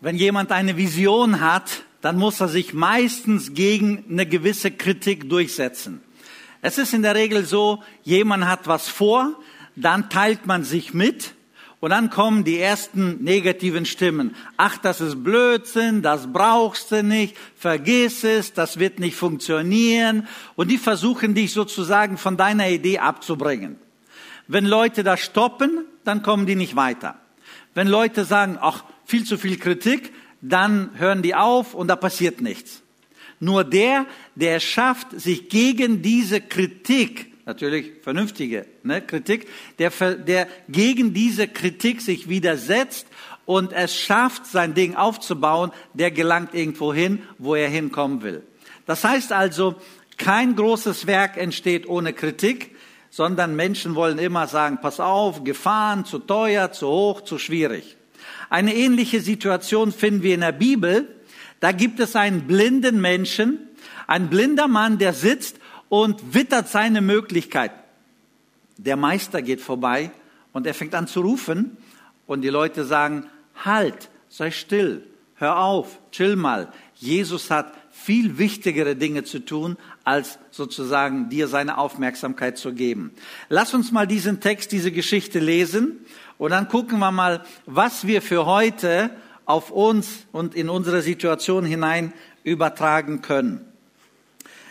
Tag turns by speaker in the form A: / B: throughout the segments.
A: Wenn jemand eine Vision hat, dann muss er sich meistens gegen eine gewisse Kritik durchsetzen. Es ist in der Regel so, jemand hat was vor, dann teilt man sich mit und dann kommen die ersten negativen Stimmen. Ach, das ist Blödsinn, das brauchst du nicht, vergiss es, das wird nicht funktionieren. Und die versuchen dich sozusagen von deiner Idee abzubringen. Wenn Leute das stoppen, dann kommen die nicht weiter. Wenn Leute sagen, ach, viel zu viel Kritik, dann hören die auf und da passiert nichts. Nur der, der schafft, sich gegen diese Kritik, natürlich vernünftige ne, Kritik, der, der gegen diese Kritik sich widersetzt und es schafft, sein Ding aufzubauen, der gelangt irgendwo hin, wo er hinkommen will. Das heißt also, kein großes Werk entsteht ohne Kritik, sondern Menschen wollen immer sagen, pass auf, Gefahren, zu teuer, zu hoch, zu schwierig. Eine ähnliche Situation finden wir in der Bibel. Da gibt es einen blinden Menschen, ein blinder Mann, der sitzt und wittert seine Möglichkeit. Der Meister geht vorbei und er fängt an zu rufen und die Leute sagen, halt, sei still, hör auf, chill mal. Jesus hat viel wichtigere Dinge zu tun, als sozusagen dir seine Aufmerksamkeit zu geben. Lass uns mal diesen Text, diese Geschichte lesen und dann gucken wir mal, was wir für heute auf uns und in unsere Situation hinein übertragen können.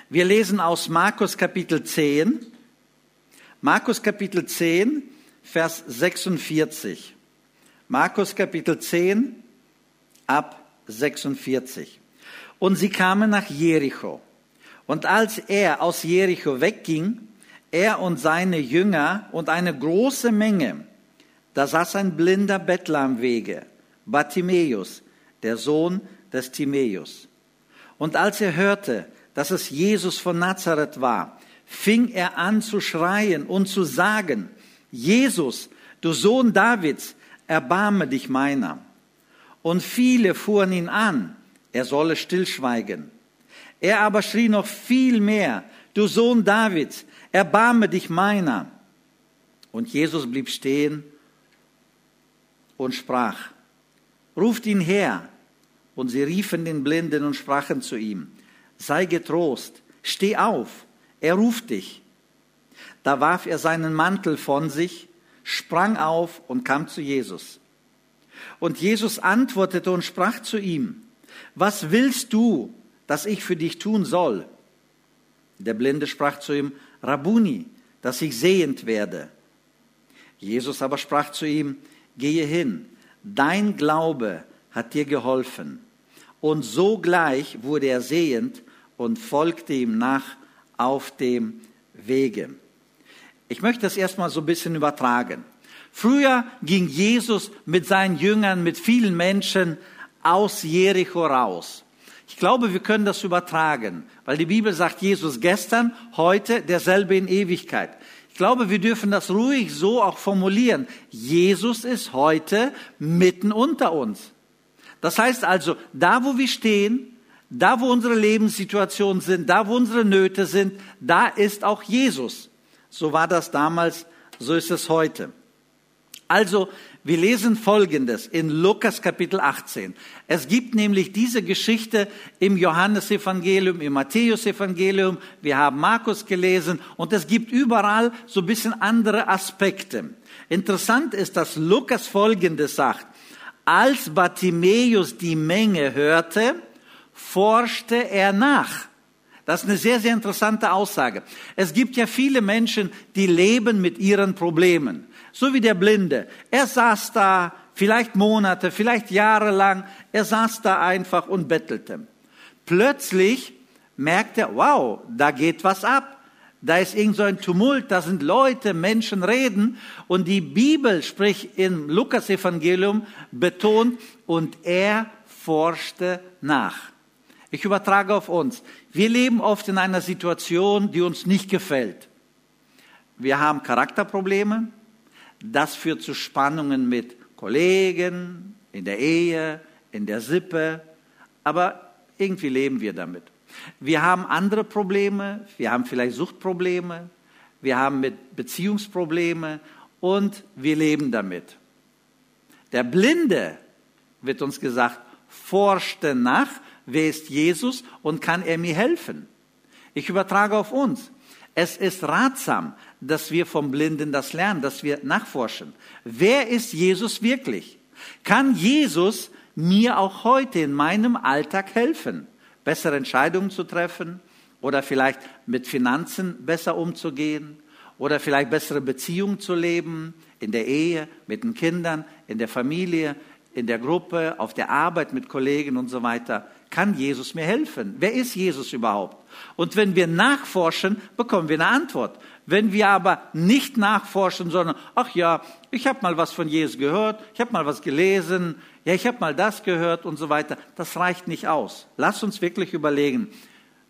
A: Wir lesen aus Markus Kapitel 10, Markus Kapitel 10, Vers 46. Markus Kapitel 10 ab 46. Und sie kamen nach Jericho. Und als er aus Jericho wegging, er und seine Jünger und eine große Menge, da saß ein blinder Bettler am Wege, Bartimäus, der Sohn des Timäus. Und als er hörte, dass es Jesus von Nazareth war, fing er an zu schreien und zu sagen, Jesus, du Sohn Davids, erbarme dich meiner. Und viele fuhren ihn an, er solle stillschweigen. Er aber schrie noch viel mehr, du Sohn Davids, erbarme dich meiner. Und Jesus blieb stehen und sprach, ruft ihn her. Und sie riefen den Blinden und sprachen zu ihm, sei getrost, steh auf, er ruft dich. Da warf er seinen Mantel von sich, sprang auf und kam zu Jesus. Und Jesus antwortete und sprach zu ihm, was willst du, dass ich für dich tun soll? Der Blinde sprach zu ihm, Rabuni, dass ich sehend werde. Jesus aber sprach zu ihm, gehe hin, dein Glaube hat dir geholfen. Und sogleich wurde er sehend und folgte ihm nach auf dem Wege. Ich möchte das erstmal so ein bisschen übertragen. Früher ging Jesus mit seinen Jüngern, mit vielen Menschen aus Jericho raus. Ich glaube, wir können das übertragen, weil die Bibel sagt, Jesus gestern, heute, derselbe in Ewigkeit. Ich glaube, wir dürfen das ruhig so auch formulieren. Jesus ist heute mitten unter uns. Das heißt also, da wo wir stehen, da wo unsere Lebenssituationen sind, da wo unsere Nöte sind, da ist auch Jesus. So war das damals, so ist es heute. Also, wir lesen Folgendes in Lukas Kapitel 18. Es gibt nämlich diese Geschichte im Johannesevangelium, im Matthäusevangelium. Wir haben Markus gelesen und es gibt überall so ein bisschen andere Aspekte. Interessant ist, dass Lukas Folgendes sagt. Als Bartimäus die Menge hörte, forschte er nach. Das ist eine sehr, sehr interessante Aussage. Es gibt ja viele Menschen, die leben mit ihren Problemen so wie der Blinde. Er saß da vielleicht Monate, vielleicht Jahre lang, er saß da einfach und bettelte. Plötzlich merkt er, wow, da geht was ab. Da ist irgend so ein Tumult, da sind Leute, Menschen reden und die Bibel, sprich im Lukas-Evangelium, betont und er forschte nach. Ich übertrage auf uns. Wir leben oft in einer Situation, die uns nicht gefällt. Wir haben Charakterprobleme, das führt zu Spannungen mit Kollegen, in der Ehe, in der Sippe. Aber irgendwie leben wir damit. Wir haben andere Probleme, wir haben vielleicht Suchtprobleme, wir haben mit Beziehungsprobleme und wir leben damit. Der Blinde, wird uns gesagt, forschte nach, wer ist Jesus und kann er mir helfen? Ich übertrage auf uns. Es ist ratsam, dass wir vom Blinden das lernen, dass wir nachforschen. Wer ist Jesus wirklich? Kann Jesus mir auch heute in meinem Alltag helfen, bessere Entscheidungen zu treffen oder vielleicht mit Finanzen besser umzugehen oder vielleicht bessere Beziehungen zu leben, in der Ehe, mit den Kindern, in der Familie, in der Gruppe, auf der Arbeit mit Kollegen und so weiter. Kann Jesus mir helfen? Wer ist Jesus überhaupt? Und wenn wir nachforschen, bekommen wir eine Antwort. Wenn wir aber nicht nachforschen, sondern, ach ja, ich habe mal was von Jesus gehört, ich habe mal was gelesen, ja, ich habe mal das gehört und so weiter, das reicht nicht aus. Lass uns wirklich überlegen,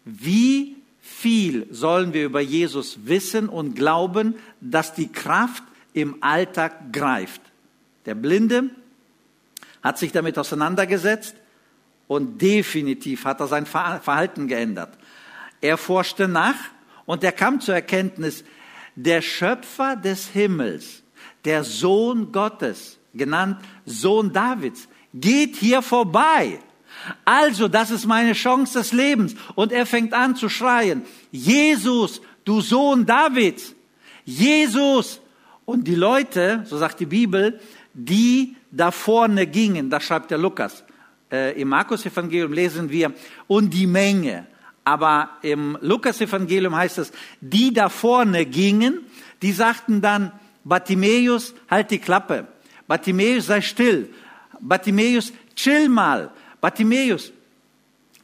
A: wie viel sollen wir über Jesus wissen und glauben, dass die Kraft im Alltag greift. Der Blinde hat sich damit auseinandergesetzt und definitiv hat er sein Verhalten geändert. Er forschte nach und er kam zur Erkenntnis, der Schöpfer des Himmels, der Sohn Gottes, genannt Sohn Davids, geht hier vorbei. Also, das ist meine Chance des Lebens. Und er fängt an zu schreien, Jesus, du Sohn Davids, Jesus. Und die Leute, so sagt die Bibel, die da vorne gingen, das schreibt der Lukas, äh, im Markus-Evangelium lesen wir, und die Menge. Aber im Lukas-Evangelium heißt es, die da vorne gingen, die sagten dann, Bartimäus, halt die Klappe. Bartimäus, sei still. Bartimäus, chill mal. Bartimäus,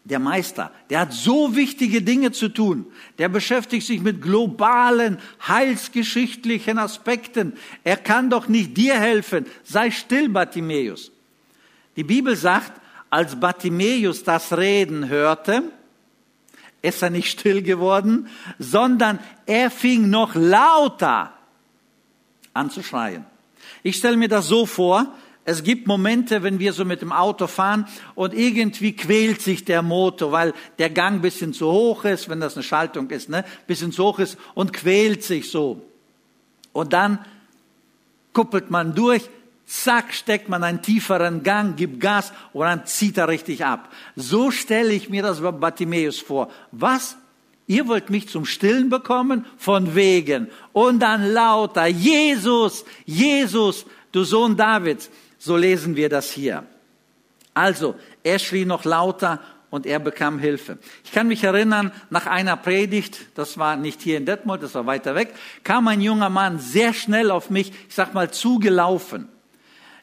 A: der Meister, der hat so wichtige Dinge zu tun. Der beschäftigt sich mit globalen, heilsgeschichtlichen Aspekten. Er kann doch nicht dir helfen. Sei still, Bartimäus. Die Bibel sagt, als Bartimäus das Reden hörte, ist er nicht still geworden, sondern er fing noch lauter an zu schreien. Ich stelle mir das so vor, es gibt Momente, wenn wir so mit dem Auto fahren und irgendwie quält sich der Motor, weil der Gang bisschen zu hoch ist, wenn das eine Schaltung ist, ne, bisschen zu hoch ist und quält sich so. Und dann kuppelt man durch, zack, steckt man einen tieferen Gang, gibt Gas und dann zieht er richtig ab. So stelle ich mir das bei Bartimäus vor. Was? Ihr wollt mich zum Stillen bekommen? Von wegen. Und dann lauter, Jesus, Jesus, du Sohn Davids. So lesen wir das hier. Also, er schrie noch lauter und er bekam Hilfe. Ich kann mich erinnern, nach einer Predigt, das war nicht hier in Detmold, das war weiter weg, kam ein junger Mann sehr schnell auf mich, ich sag mal, zugelaufen.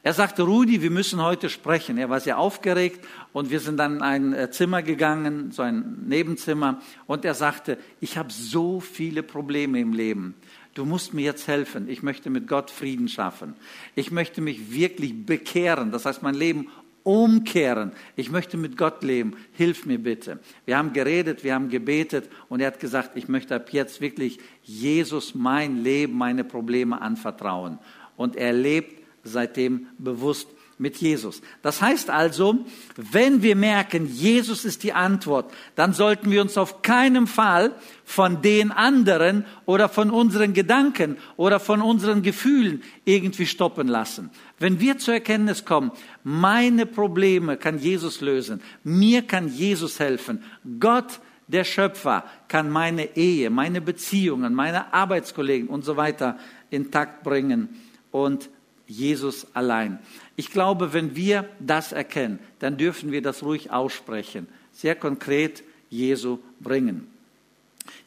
A: Er sagte, Rudi, wir müssen heute sprechen. Er war sehr aufgeregt und wir sind dann in ein äh, Zimmer gegangen, so ein Nebenzimmer, und er sagte, ich habe so viele Probleme im Leben du musst mir jetzt helfen. Ich möchte mit Gott Frieden schaffen. Ich möchte mich wirklich bekehren, das heißt mein Leben umkehren. Ich möchte mit Gott leben. Hilf mir bitte. Wir haben geredet, wir haben gebetet und er hat gesagt, ich möchte ab jetzt wirklich Jesus mein Leben, meine Probleme anvertrauen. Und er lebt seitdem bewusst mit Jesus. Das heißt also, wenn wir merken, Jesus ist die Antwort, dann sollten wir uns auf keinen Fall von den anderen oder von unseren Gedanken oder von unseren Gefühlen irgendwie stoppen lassen. Wenn wir zur Erkenntnis kommen, meine Probleme kann Jesus lösen, mir kann Jesus helfen, Gott, der Schöpfer, kann meine Ehe, meine Beziehungen, meine Arbeitskollegen und so weiter intakt bringen und Jesus allein. Ich glaube, wenn wir das erkennen, dann dürfen wir das ruhig aussprechen, sehr konkret Jesu bringen.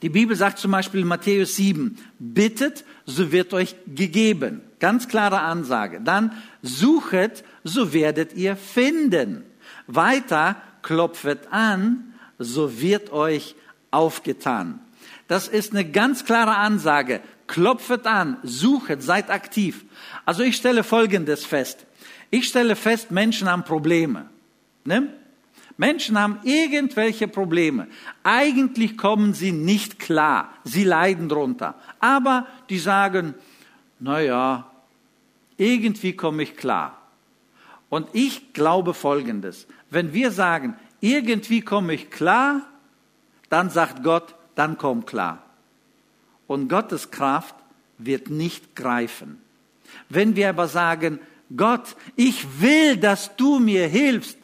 A: Die Bibel sagt zum Beispiel in Matthäus 7, bittet, so wird euch gegeben. Ganz klare Ansage. Dann suchet, so werdet ihr finden. Weiter klopfet an, so wird euch aufgetan. Das ist eine ganz klare Ansage. Klopfet an, suchet, seid aktiv. Also ich stelle Folgendes fest. Ich stelle fest, Menschen haben Probleme. Ne? Menschen haben irgendwelche Probleme. Eigentlich kommen sie nicht klar. Sie leiden drunter. Aber die sagen, na ja, irgendwie komme ich klar. Und ich glaube Folgendes. Wenn wir sagen, irgendwie komme ich klar, dann sagt Gott, dann komm klar. Und Gottes Kraft wird nicht greifen. Wenn wir aber sagen, Gott, ich will, dass du mir hilfst,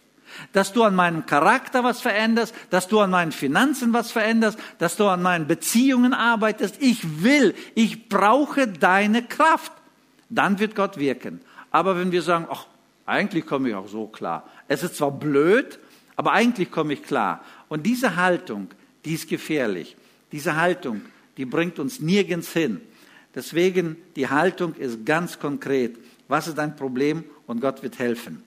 A: dass du an meinem Charakter was veränderst, dass du an meinen Finanzen was veränderst, dass du an meinen Beziehungen arbeitest. Ich will, ich brauche deine Kraft. Dann wird Gott wirken. Aber wenn wir sagen, ach, eigentlich komme ich auch so klar. Es ist zwar blöd, aber eigentlich komme ich klar. Und diese Haltung, die ist gefährlich. Diese Haltung, die bringt uns nirgends hin. Deswegen, die Haltung ist ganz konkret. Was ist dein Problem? Und Gott wird helfen.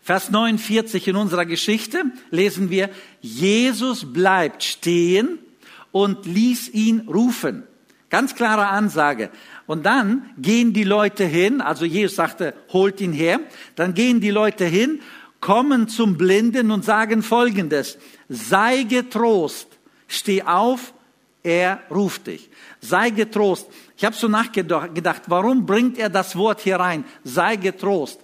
A: Vers 49 in unserer Geschichte lesen wir, Jesus bleibt stehen und ließ ihn rufen. Ganz klare Ansage. Und dann gehen die Leute hin, also Jesus sagte, holt ihn her, dann gehen die Leute hin, kommen zum Blinden und sagen Folgendes, sei getrost, steh auf, er ruft dich. Sei getrost. Ich habe so nachgedacht, warum bringt er das Wort hier rein? Sei getrost.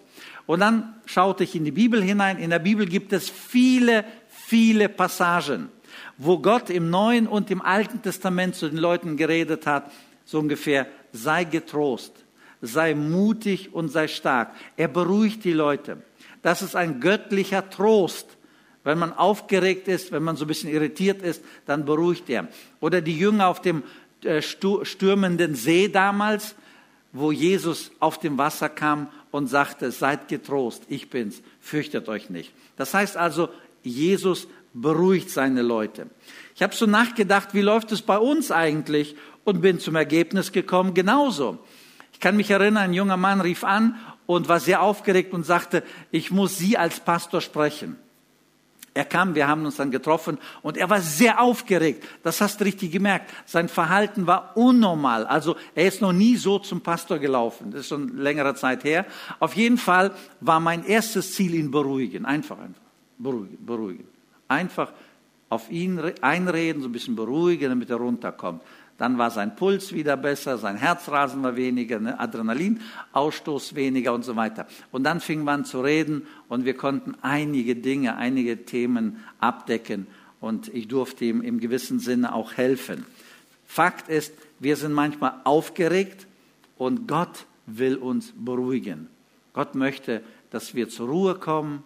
A: Und dann schaute ich in die Bibel hinein. In der Bibel gibt es viele, viele Passagen, wo Gott im Neuen und im Alten Testament zu den Leuten geredet hat, so ungefähr, sei getrost, sei mutig und sei stark. Er beruhigt die Leute. Das ist ein göttlicher Trost. Wenn man aufgeregt ist, wenn man so ein bisschen irritiert ist, dann beruhigt er. Oder die Jünger auf dem äh, stürmenden See damals, wo Jesus auf dem Wasser kam und sagte, seid getrost, ich bin's, fürchtet euch nicht. Das heißt also, Jesus beruhigt seine Leute. Ich habe so nachgedacht, wie läuft es bei uns eigentlich und bin zum Ergebnis gekommen, genauso. Ich kann mich erinnern, ein junger Mann rief an und war sehr aufgeregt und sagte, ich muss Sie als Pastor sprechen. Er kam, wir haben uns dann getroffen und er war sehr aufgeregt. Das hast du richtig gemerkt. Sein Verhalten war unnormal. Also er ist noch nie so zum Pastor gelaufen. Das ist schon längere Zeit her. Auf jeden Fall war mein erstes Ziel, ihn beruhigen. Einfach, einfach. Beruhigen, beruhigen. Einfach auf ihn einreden, so ein bisschen beruhigen, damit er runterkommt. Dann war sein Puls wieder besser, sein Herzrasen war weniger, ne? Adrenalinausstoß weniger und so weiter. Und dann fing man zu reden und wir konnten einige Dinge, einige Themen abdecken und ich durfte ihm im gewissen Sinne auch helfen. Fakt ist, wir sind manchmal aufgeregt und Gott will uns beruhigen. Gott möchte, dass wir zur Ruhe kommen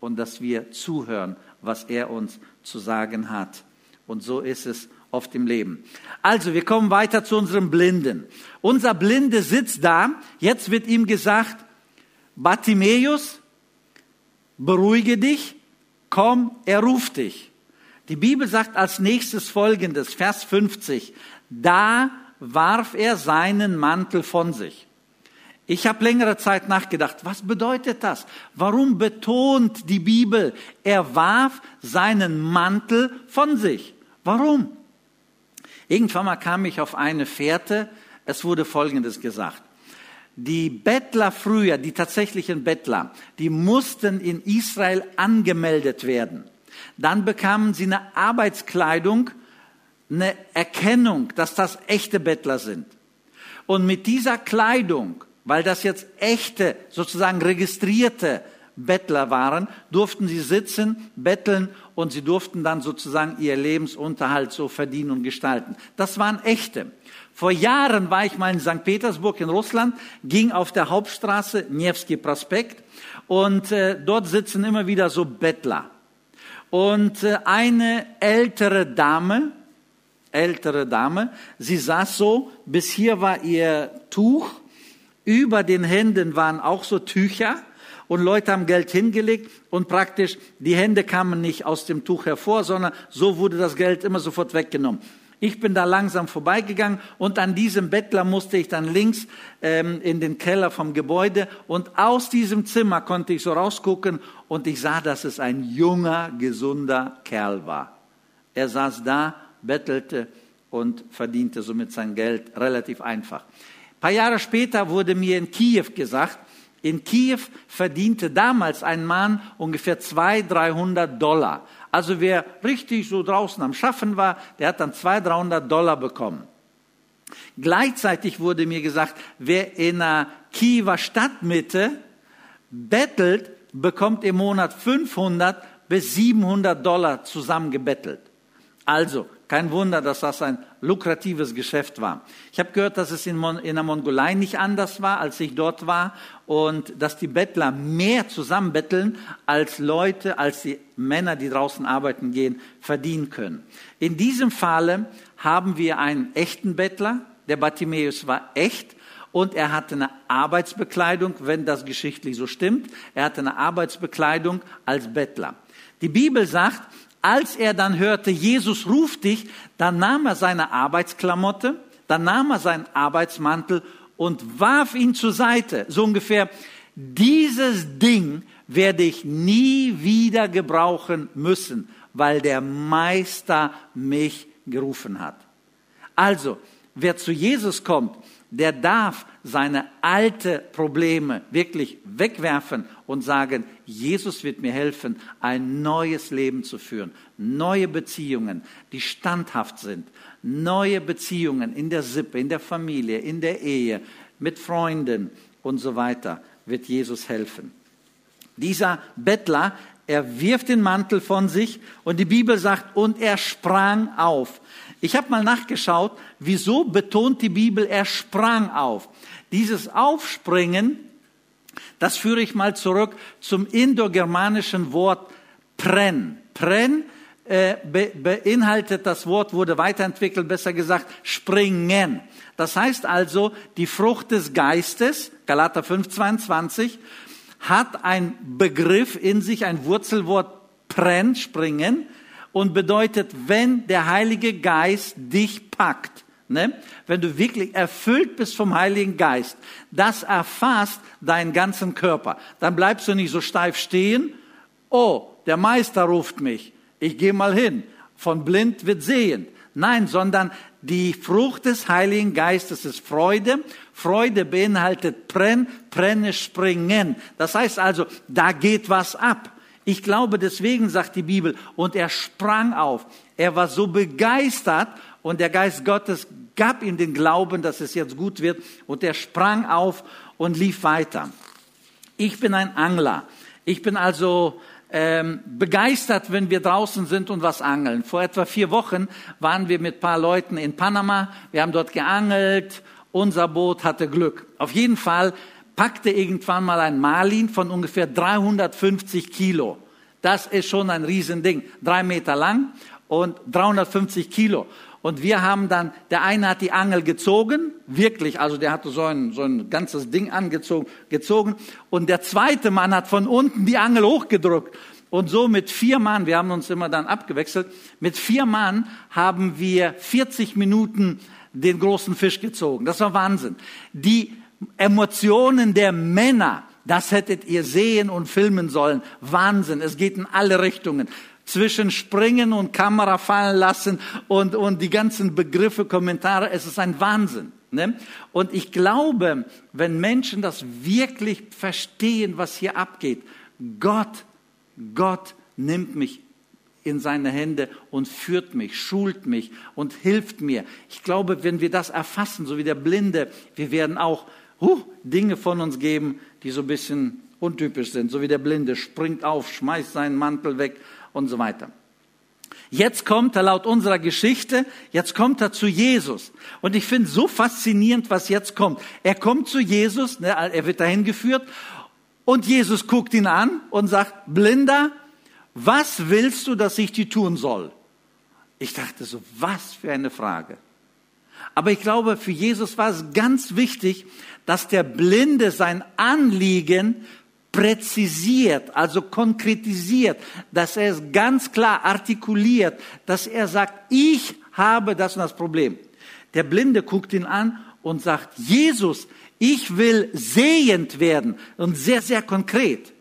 A: und dass wir zuhören, was er uns zu sagen hat. Und so ist es auf dem Leben. Also, wir kommen weiter zu unserem Blinden. Unser Blinde sitzt da. Jetzt wird ihm gesagt, Bartimäus, beruhige dich, komm, er ruft dich. Die Bibel sagt als nächstes folgendes, Vers 50, da warf er seinen Mantel von sich. Ich habe längere Zeit nachgedacht, was bedeutet das? Warum betont die Bibel, er warf seinen Mantel von sich? Warum? Irgendwann mal kam ich auf eine Fährte, es wurde Folgendes gesagt. Die Bettler früher, die tatsächlichen Bettler, die mussten in Israel angemeldet werden. Dann bekamen sie eine Arbeitskleidung, eine Erkennung, dass das echte Bettler sind. Und mit dieser Kleidung, weil das jetzt echte, sozusagen registrierte Bettler waren, durften sie sitzen, betteln und sie durften dann sozusagen ihr Lebensunterhalt so verdienen und gestalten. Das waren echte. Vor Jahren war ich mal in St. Petersburg in Russland, ging auf der Hauptstraße, Nevsky Prospekt, und äh, dort sitzen immer wieder so Bettler. Und äh, eine ältere Dame, ältere Dame, sie saß so, bis hier war ihr Tuch, über den Händen waren auch so Tücher, und Leute haben Geld hingelegt und praktisch die Hände kamen nicht aus dem Tuch hervor, sondern so wurde das Geld immer sofort weggenommen. Ich bin da langsam vorbeigegangen und an diesem Bettler musste ich dann links ähm, in den Keller vom Gebäude und aus diesem Zimmer konnte ich so rausgucken und ich sah, dass es ein junger, gesunder Kerl war. Er saß da, bettelte und verdiente somit sein Geld relativ einfach. Ein paar Jahre später wurde mir in Kiew gesagt, in Kiew verdiente damals ein Mann ungefähr 200, 300 Dollar. Also wer richtig so draußen am Schaffen war, der hat dann 200, 300 Dollar bekommen. Gleichzeitig wurde mir gesagt, wer in einer Kiewer Stadtmitte bettelt, bekommt im Monat 500 bis 700 Dollar zusammengebettelt. Also Kein Wunder, dass das ein lukratives Geschäft war. Ich habe gehört, dass es in, Mon in der Mongolei nicht anders war, als ich dort war und dass die Bettler mehr zusammenbetteln, als Leute, als die Männer, die draußen arbeiten gehen, verdienen können. In diesem Falle haben wir einen echten Bettler. Der Bartimäus war echt und er hatte eine Arbeitsbekleidung, wenn das geschichtlich so stimmt. Er hatte eine Arbeitsbekleidung als Bettler. Die Bibel sagt, als er dann hörte, Jesus ruft dich, dann nahm er seine Arbeitsklamotte, dann nahm er seinen Arbeitsmantel und warf ihn zur Seite. So ungefähr, dieses Ding werde ich nie wieder gebrauchen müssen, weil der Meister mich gerufen hat. Also, wer zu Jesus kommt, der darf seine alte Probleme wirklich wegwerfen und sagen, Jesus wird mir helfen, ein neues Leben zu führen, neue Beziehungen, die standhaft sind, neue Beziehungen in der Sippe, in der Familie, in der Ehe, mit Freunden und so weiter, wird Jesus helfen. Dieser Bettler, er wirft den Mantel von sich und die Bibel sagt, und er sprang auf. Ich habe mal nachgeschaut, wieso betont die Bibel, er sprang auf. Dieses Aufspringen, das führe ich mal zurück zum indogermanischen Wort pren. Pren äh, be, beinhaltet das Wort, wurde weiterentwickelt, besser gesagt, springen. Das heißt also, die Frucht des Geistes, Galater 5, 22, hat ein Begriff in sich, ein Wurzelwort pren, springen, und bedeutet, wenn der Heilige Geist dich packt, ne? wenn du wirklich erfüllt bist vom Heiligen Geist, das erfasst deinen ganzen Körper. Dann bleibst du nicht so steif stehen, oh, der Meister ruft mich, ich gehe mal hin, von blind wird sehend. Nein, sondern die Frucht des Heiligen Geistes ist Freude. Freude beinhaltet Brenn, Brenne, Springen. Das heißt also, da geht was ab. Ich glaube, deswegen sagt die Bibel, und er sprang auf. Er war so begeistert und der Geist Gottes gab ihm den Glauben, dass es jetzt gut wird und er sprang auf und lief weiter. Ich bin ein Angler. Ich bin also ähm, begeistert, wenn wir draußen sind und was angeln. Vor etwa vier Wochen waren wir mit paar Leuten in Panama. Wir haben dort geangelt. Unser Boot hatte Glück. Auf jeden Fall packte irgendwann mal ein Marlin von ungefähr 350 Kilo. Das ist schon ein Riesending. Drei Meter lang und 350 Kilo. Und wir haben dann, der eine hat die Angel gezogen, wirklich, also der hatte so ein, so ein ganzes Ding angezogen, gezogen. Und der zweite Mann hat von unten die Angel hochgedrückt. Und so mit vier Mann, wir haben uns immer dann abgewechselt, mit vier Mann haben wir 40 Minuten den großen Fisch gezogen. Das war Wahnsinn. Die Emotionen der Männer, das hättet ihr sehen und filmen sollen. Wahnsinn, es geht in alle Richtungen. Zwischen Springen und Kamera fallen lassen und, und die ganzen Begriffe, Kommentare, es ist ein Wahnsinn. Ne? Und ich glaube, wenn Menschen das wirklich verstehen, was hier abgeht, Gott, Gott nimmt mich in seine Hände und führt mich, schult mich und hilft mir. Ich glaube, wenn wir das erfassen, so wie der Blinde, wir werden auch huh, Dinge von uns geben, die so ein bisschen untypisch sind, so wie der Blinde springt auf, schmeißt seinen Mantel weg und so weiter. Jetzt kommt er laut unserer Geschichte, jetzt kommt er zu Jesus. Und ich finde so faszinierend, was jetzt kommt. Er kommt zu Jesus, ne, er wird dahin geführt und Jesus guckt ihn an und sagt, Blinder, was willst du, dass ich dir tun soll? Ich dachte so, was für eine Frage. Aber ich glaube, für Jesus war es ganz wichtig, dass der Blinde sein Anliegen präzisiert, also konkretisiert, dass er es ganz klar artikuliert, dass er sagt, ich habe das und das Problem. Der Blinde guckt ihn an und sagt, Jesus, ich will sehend werden und sehr, sehr konkret.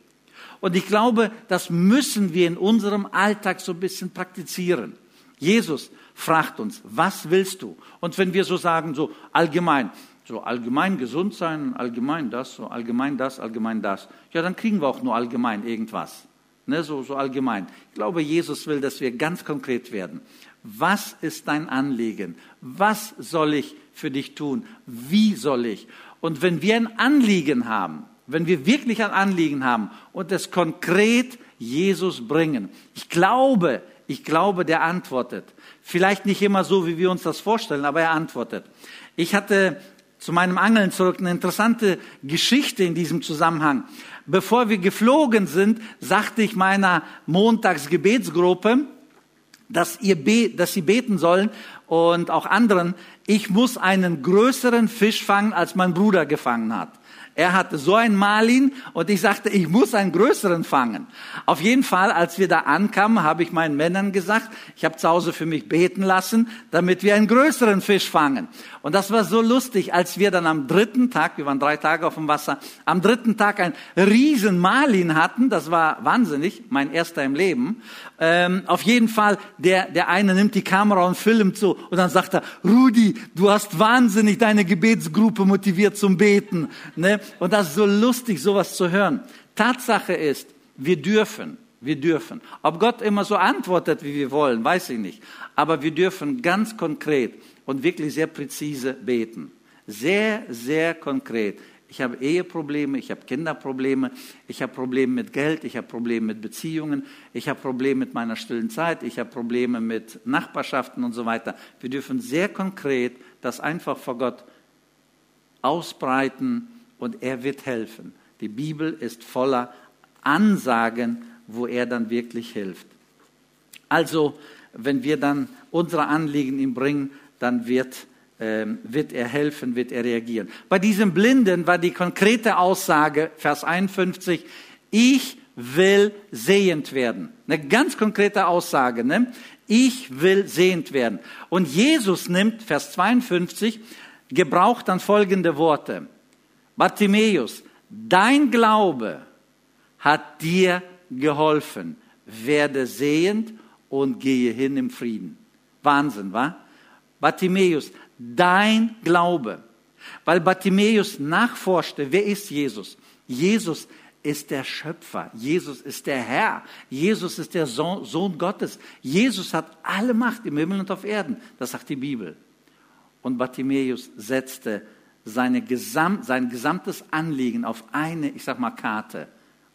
A: Und ich glaube, das müssen wir in unserem Alltag so ein bisschen praktizieren. Jesus fragt uns, was willst du? Und wenn wir so sagen, so allgemein, so allgemein gesund sein, allgemein das, so allgemein das, allgemein das. Ja, dann kriegen wir auch nur allgemein irgendwas. Ne, so, so allgemein. Ich glaube, Jesus will, dass wir ganz konkret werden. Was ist dein Anliegen? Was soll ich für dich tun? Wie soll ich? Und wenn wir ein Anliegen haben, wenn wir wirklich ein Anliegen haben und es konkret Jesus bringen, ich glaube, Ich glaube, der antwortet. Vielleicht nicht immer so, wie wir uns das vorstellen, aber er antwortet. Ich hatte zu meinem Angeln zurück eine interessante Geschichte in diesem Zusammenhang. Bevor wir geflogen sind, sagte ich meiner Montagsgebetsgruppe, dass, ihr be dass sie beten sollen und auch anderen, ich muss einen größeren Fisch fangen, als mein Bruder gefangen hat. Er hatte so ein Malin und ich sagte, ich muss einen größeren fangen. Auf jeden Fall, als wir da ankamen, habe ich meinen Männern gesagt, ich habe zu Hause für mich beten lassen, damit wir einen größeren Fisch fangen. Und das war so lustig, als wir dann am dritten Tag, wir waren drei Tage auf dem Wasser, am dritten Tag ein riesen Malin hatten. Das war wahnsinnig, mein erster im Leben. Ähm, auf jeden Fall, der, der eine nimmt die Kamera und filmt so und dann sagt er, Rudi, du hast wahnsinnig deine Gebetsgruppe motiviert zum Beten. Ne? Und das ist so lustig, sowas zu hören. Tatsache ist, wir dürfen, wir dürfen. Ob Gott immer so antwortet, wie wir wollen, weiß ich nicht. Aber wir dürfen ganz konkret und wirklich sehr präzise beten. Sehr, sehr konkret. Ich habe Eheprobleme, ich habe Kinderprobleme, ich habe Probleme mit Geld, ich habe Probleme mit Beziehungen, ich habe Probleme mit meiner stillen Zeit, ich habe Probleme mit Nachbarschaften und so weiter. Wir dürfen sehr konkret das einfach vor Gott ausbreiten und er wird helfen. Die Bibel ist voller Ansagen, wo er dann wirklich hilft. Also, wenn wir dann unsere Anliegen ihm bringen, dann wird, ähm, wird er helfen, wird er reagieren. Bei diesem Blinden war die konkrete Aussage, Vers 51, ich will sehend werden. Eine ganz konkrete Aussage. Ne? Ich will sehend werden. Und Jesus nimmt, Vers 52, gebraucht dann folgende Worte. Bartimäus, dein Glaube hat dir geholfen. Werde sehend und gehe hin im Frieden. Wahnsinn, wa? Bartimäus, dein Glaube. Weil Bartimäus nachforschte, wer ist Jesus? Jesus ist der Schöpfer. Jesus ist der Herr. Jesus ist der Sohn Gottes. Jesus hat alle Macht im Himmel und auf Erden. Das sagt die Bibel. Und Bartimäus setzte seine Gesam sein gesamtes Anliegen auf eine, ich sag mal, Karte,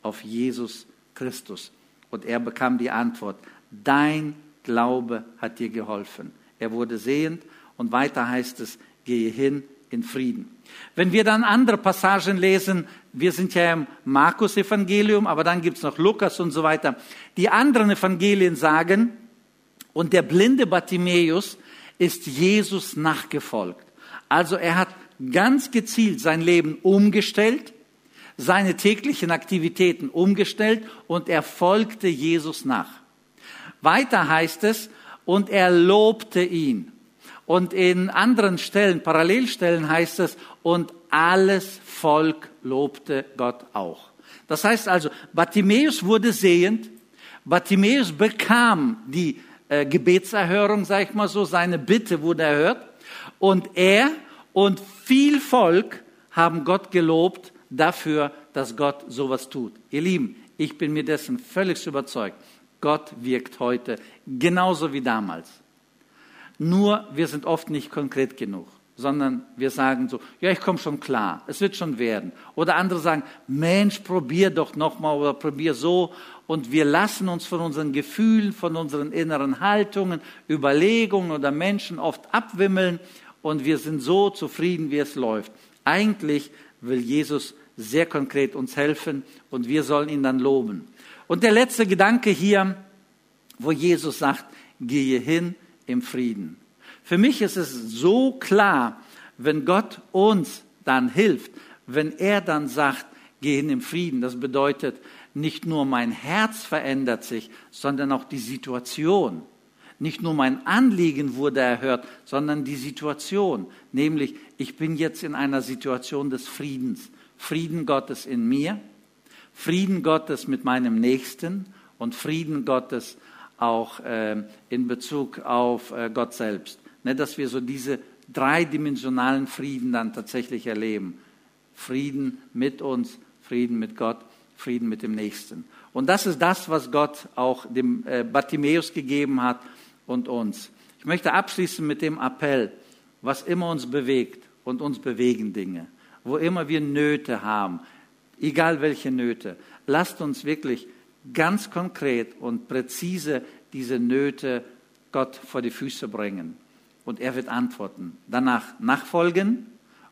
A: auf Jesus Christus. Und er bekam die Antwort, dein Glaube hat dir geholfen. Er wurde sehend und weiter heißt es, gehe hin in Frieden. Wenn wir dann andere Passagen lesen, wir sind ja im Markus-Evangelium, aber dann gibt's noch Lukas und so weiter. Die anderen Evangelien sagen, und der blinde Bartimäus ist Jesus nachgefolgt. Also er hat ganz gezielt sein Leben umgestellt, seine täglichen Aktivitäten umgestellt und er folgte Jesus nach. Weiter heißt es, und er lobte ihn. Und in anderen Stellen, Parallelstellen heißt es, und alles Volk lobte Gott auch. Das heißt also, Bartimäus wurde sehend, Bartimäus bekam die äh, Gebetserhörung, sag ich mal so, seine Bitte wurde erhört und er und viel Volk haben Gott gelobt dafür, dass Gott sowas tut. Ihr Lieben, ich bin mir dessen völlig überzeugt. Gott wirkt heute genauso wie damals. Nur wir sind oft nicht konkret genug, sondern wir sagen so, ja, ich komme schon klar, es wird schon werden. Oder andere sagen, Mensch, probier doch nochmal oder probier so. Und wir lassen uns von unseren Gefühlen, von unseren inneren Haltungen, Überlegungen oder Menschen oft abwimmeln und wir sind so zufrieden, wie es läuft. Eigentlich will Jesus sehr konkret uns helfen und wir sollen ihn dann loben. Und der letzte Gedanke hier, wo Jesus sagt, gehe hin im Frieden. Für mich ist es so klar, wenn Gott uns dann hilft, wenn er dann sagt, gehe hin im Frieden, das bedeutet, nicht nur mein Herz verändert sich, sondern auch die Situation. Nicht nur mein Anliegen wurde erhört, sondern die Situation. Nämlich, ich bin jetzt in einer Situation des Friedens. Frieden Gottes in mir, Frieden Gottes mit meinem Nächsten und Frieden Gottes auch äh, in Bezug auf äh, Gott selbst. Ne, dass wir so diese dreidimensionalen Frieden dann tatsächlich erleben. Frieden mit uns, Frieden mit Gott, Frieden mit dem Nächsten. Und das ist das, was Gott auch dem äh, Bartimäus gegeben hat und uns. Ich möchte abschließen mit dem Appell, was immer uns bewegt und uns bewegen Dinge, wo immer wir Nöte haben, egal welche Nöte, lasst uns wirklich ganz konkret und präzise diese Nöte Gott vor die Füße bringen. Und er wird antworten. Danach nachfolgen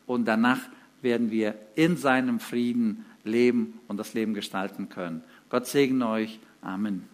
A: und danach werden wir in seinem Frieden leben und das Leben gestalten können. Gott segne euch. Amen.